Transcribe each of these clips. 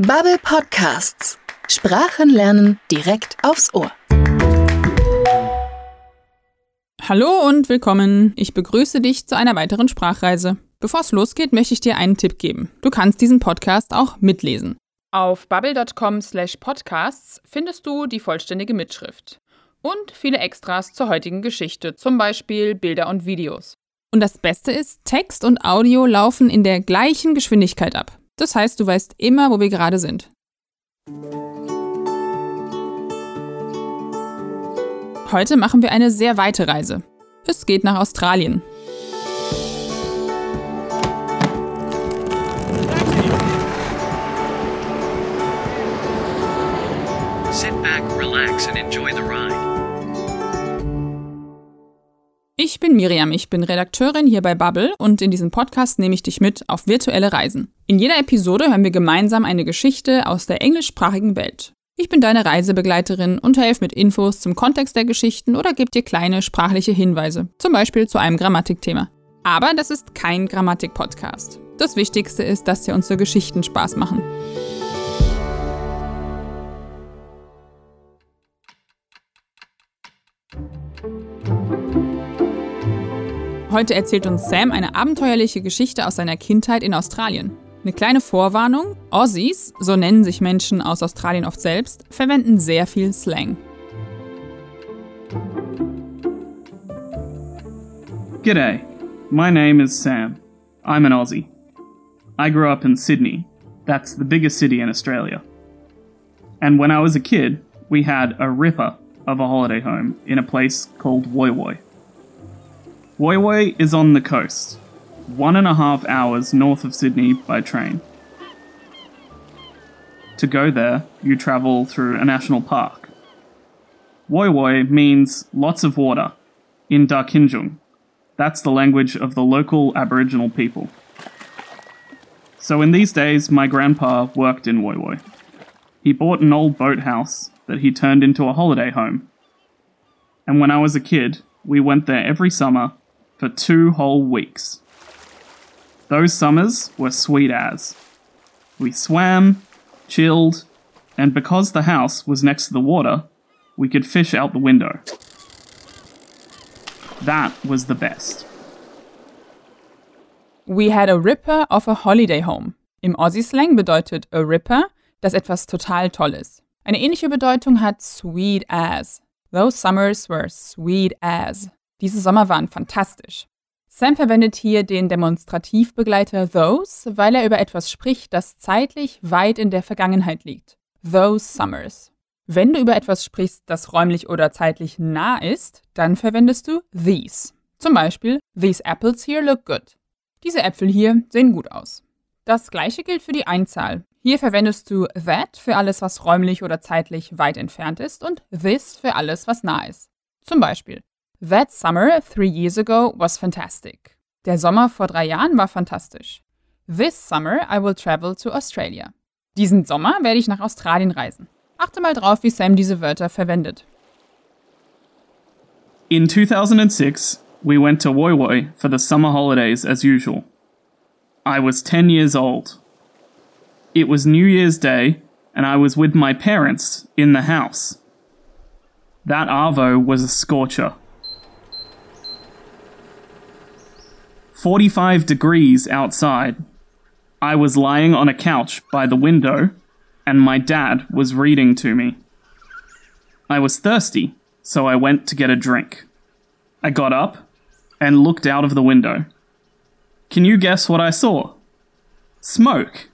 Bubble Podcasts. Sprachen lernen direkt aufs Ohr. Hallo und willkommen. Ich begrüße dich zu einer weiteren Sprachreise. Bevor es losgeht, möchte ich dir einen Tipp geben. Du kannst diesen Podcast auch mitlesen. Auf bubble.com/podcasts findest du die vollständige Mitschrift und viele Extras zur heutigen Geschichte, zum Beispiel Bilder und Videos. Und das Beste ist, Text und Audio laufen in der gleichen Geschwindigkeit ab. Das heißt, du weißt immer, wo wir gerade sind. Heute machen wir eine sehr weite Reise. Es geht nach Australien. Sit back, relax, and enjoy the ride. Ich bin Miriam, ich bin Redakteurin hier bei Bubble und in diesem Podcast nehme ich dich mit auf virtuelle Reisen. In jeder Episode hören wir gemeinsam eine Geschichte aus der englischsprachigen Welt. Ich bin deine Reisebegleiterin und helfe mit Infos zum Kontext der Geschichten oder gebe dir kleine sprachliche Hinweise, zum Beispiel zu einem Grammatikthema. Aber das ist kein Grammatik-Podcast. Das Wichtigste ist, dass dir unsere Geschichten Spaß machen. Heute erzählt uns Sam eine abenteuerliche Geschichte aus seiner Kindheit in Australien. Eine kleine Vorwarnung: Aussies, so nennen sich Menschen aus Australien oft selbst, verwenden sehr viel Slang. G'day, my name is Sam. I'm an Aussie. I grew up in Sydney. That's the biggest city in Australia. And when I was a kid, we had a ripper of a holiday home in a place called Woy Woy. Woy is on the coast, one and a half hours north of Sydney by train. To go there, you travel through a national park. Woy means lots of water in Darkinjung. That's the language of the local Aboriginal people. So in these days, my grandpa worked in Woy. He bought an old boathouse that he turned into a holiday home. And when I was a kid, we went there every summer for two whole weeks. Those summers were sweet as. We swam, chilled, and because the house was next to the water, we could fish out the window. That was the best. We had a ripper of a holiday home. Im Aussie-Slang bedeutet a ripper, das etwas total toll ist. Eine ähnliche Bedeutung hat sweet as. Those summers were sweet as. Diese Sommer waren fantastisch. Sam verwendet hier den Demonstrativbegleiter those, weil er über etwas spricht, das zeitlich weit in der Vergangenheit liegt. Those summers. Wenn du über etwas sprichst, das räumlich oder zeitlich nah ist, dann verwendest du these. Zum Beispiel, these apples here look good. Diese Äpfel hier sehen gut aus. Das gleiche gilt für die Einzahl. Hier verwendest du that für alles, was räumlich oder zeitlich weit entfernt ist und this für alles, was nah ist. Zum Beispiel, That summer three years ago was fantastic. Der Sommer vor drei Jahren war fantastisch. This summer I will travel to Australia. Diesen Sommer werde ich nach Australien reisen. Achte mal drauf, wie Sam diese Wörter verwendet. In 2006, we went to Woy Woy for the summer holidays as usual. I was 10 years old. It was New Year's Day, and I was with my parents in the house. That Arvo was a scorcher. 45 degrees outside. I was lying on a couch by the window, and my dad was reading to me. I was thirsty, so I went to get a drink. I got up and looked out of the window. Can you guess what I saw? Smoke.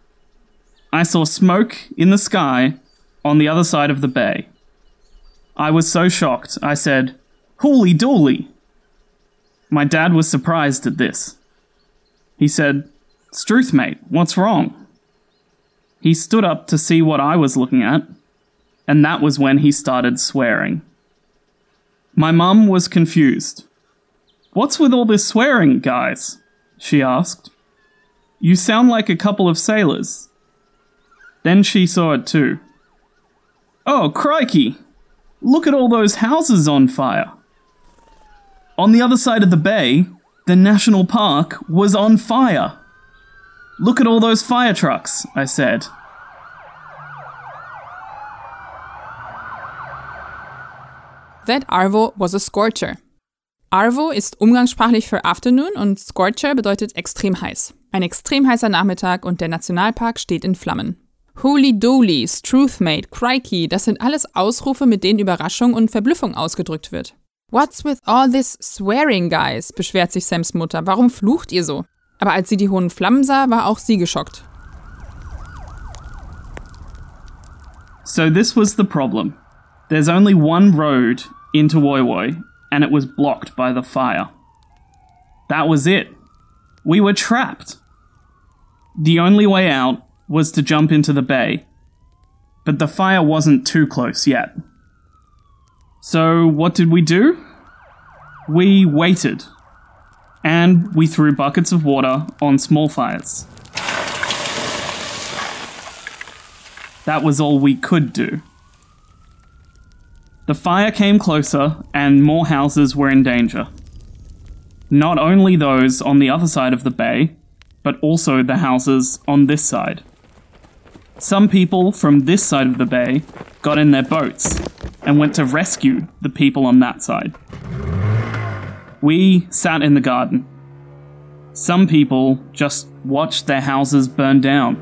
I saw smoke in the sky on the other side of the bay. I was so shocked, I said, Holy dooly! My dad was surprised at this. He said, Struth, mate, what's wrong? He stood up to see what I was looking at, and that was when he started swearing. My mum was confused. What's with all this swearing, guys? she asked. You sound like a couple of sailors. Then she saw it too. Oh, crikey! Look at all those houses on fire. On the other side of the bay, the national park was on fire. Look at all those fire trucks, I said. That Arvo was a scorcher. Arvo ist umgangssprachlich für Afternoon und Scorcher bedeutet extrem heiß. Ein extrem heißer Nachmittag und der Nationalpark steht in Flammen. Holy Dolies, Truthmate, Crikey, das sind alles Ausrufe, mit denen Überraschung und Verblüffung ausgedrückt wird. What's with all this swearing, guys? beschwert sich Sams Mutter. Warum flucht ihr so? Aber als sie die hohen Flammen sah, war auch sie geschockt. So this was the problem. There's only one road into Woi Woi, and it was blocked by the fire. That was it. We were trapped. The only way out was to jump into the bay, but the fire wasn't too close yet. So, what did we do? We waited, and we threw buckets of water on small fires. That was all we could do. The fire came closer, and more houses were in danger. Not only those on the other side of the bay, but also the houses on this side. Some people from this side of the bay got in their boats and went to rescue the people on that side. We sat in the garden. Some people just watched their houses burn down.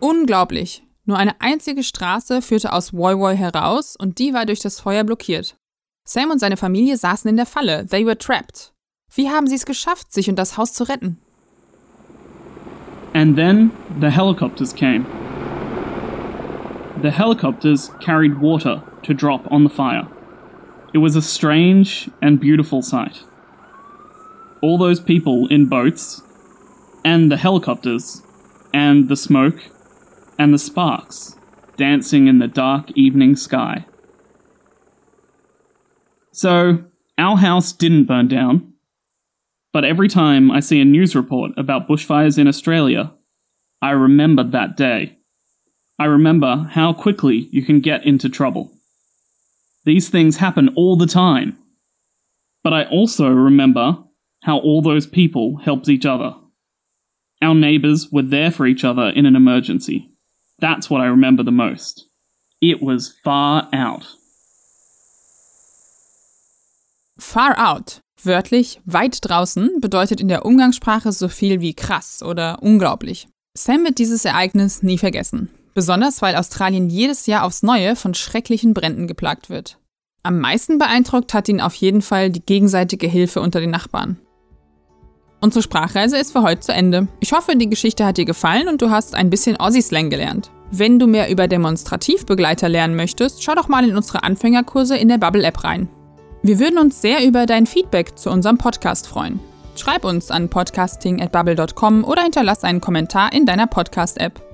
Unglaublich. Nur eine einzige Straße führte aus Woi Woi heraus und die war durch das Feuer blockiert. Sam und seine Familie saßen in der Falle. They were trapped. Wie haben sie es geschafft, sich und das Haus zu retten? And then the helicopters came. The helicopters carried water to drop on the fire. It was a strange and beautiful sight. All those people in boats, and the helicopters, and the smoke, and the sparks dancing in the dark evening sky. So, our house didn't burn down, but every time I see a news report about bushfires in Australia, I remember that day. I remember how quickly you can get into trouble. These things happen all the time. But I also remember how all those people helped each other. Our neighbours were there for each other in an emergency. That's what I remember the most. It was far out. Far out, wörtlich weit draußen, bedeutet in der Umgangssprache so viel wie krass oder unglaublich. Sam wird dieses Ereignis nie vergessen. Besonders weil Australien jedes Jahr aufs Neue von schrecklichen Bränden geplagt wird. Am meisten beeindruckt hat ihn auf jeden Fall die gegenseitige Hilfe unter den Nachbarn. Unsere Sprachreise ist für heute zu Ende. Ich hoffe, die Geschichte hat dir gefallen und du hast ein bisschen Aussie-Slang gelernt. Wenn du mehr über Demonstrativbegleiter lernen möchtest, schau doch mal in unsere Anfängerkurse in der Bubble-App rein. Wir würden uns sehr über dein Feedback zu unserem Podcast freuen. Schreib uns an podcasting@bubble.com oder hinterlass einen Kommentar in deiner Podcast-App.